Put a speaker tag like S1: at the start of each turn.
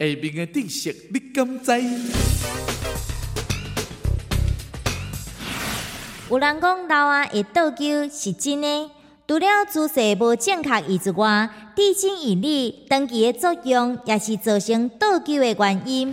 S1: 下面的知识你敢知？
S2: 有人讲老啊会倒灸是真的，除了姿势无正确以外，地心引力长期的作用也是造成倒灸的原因。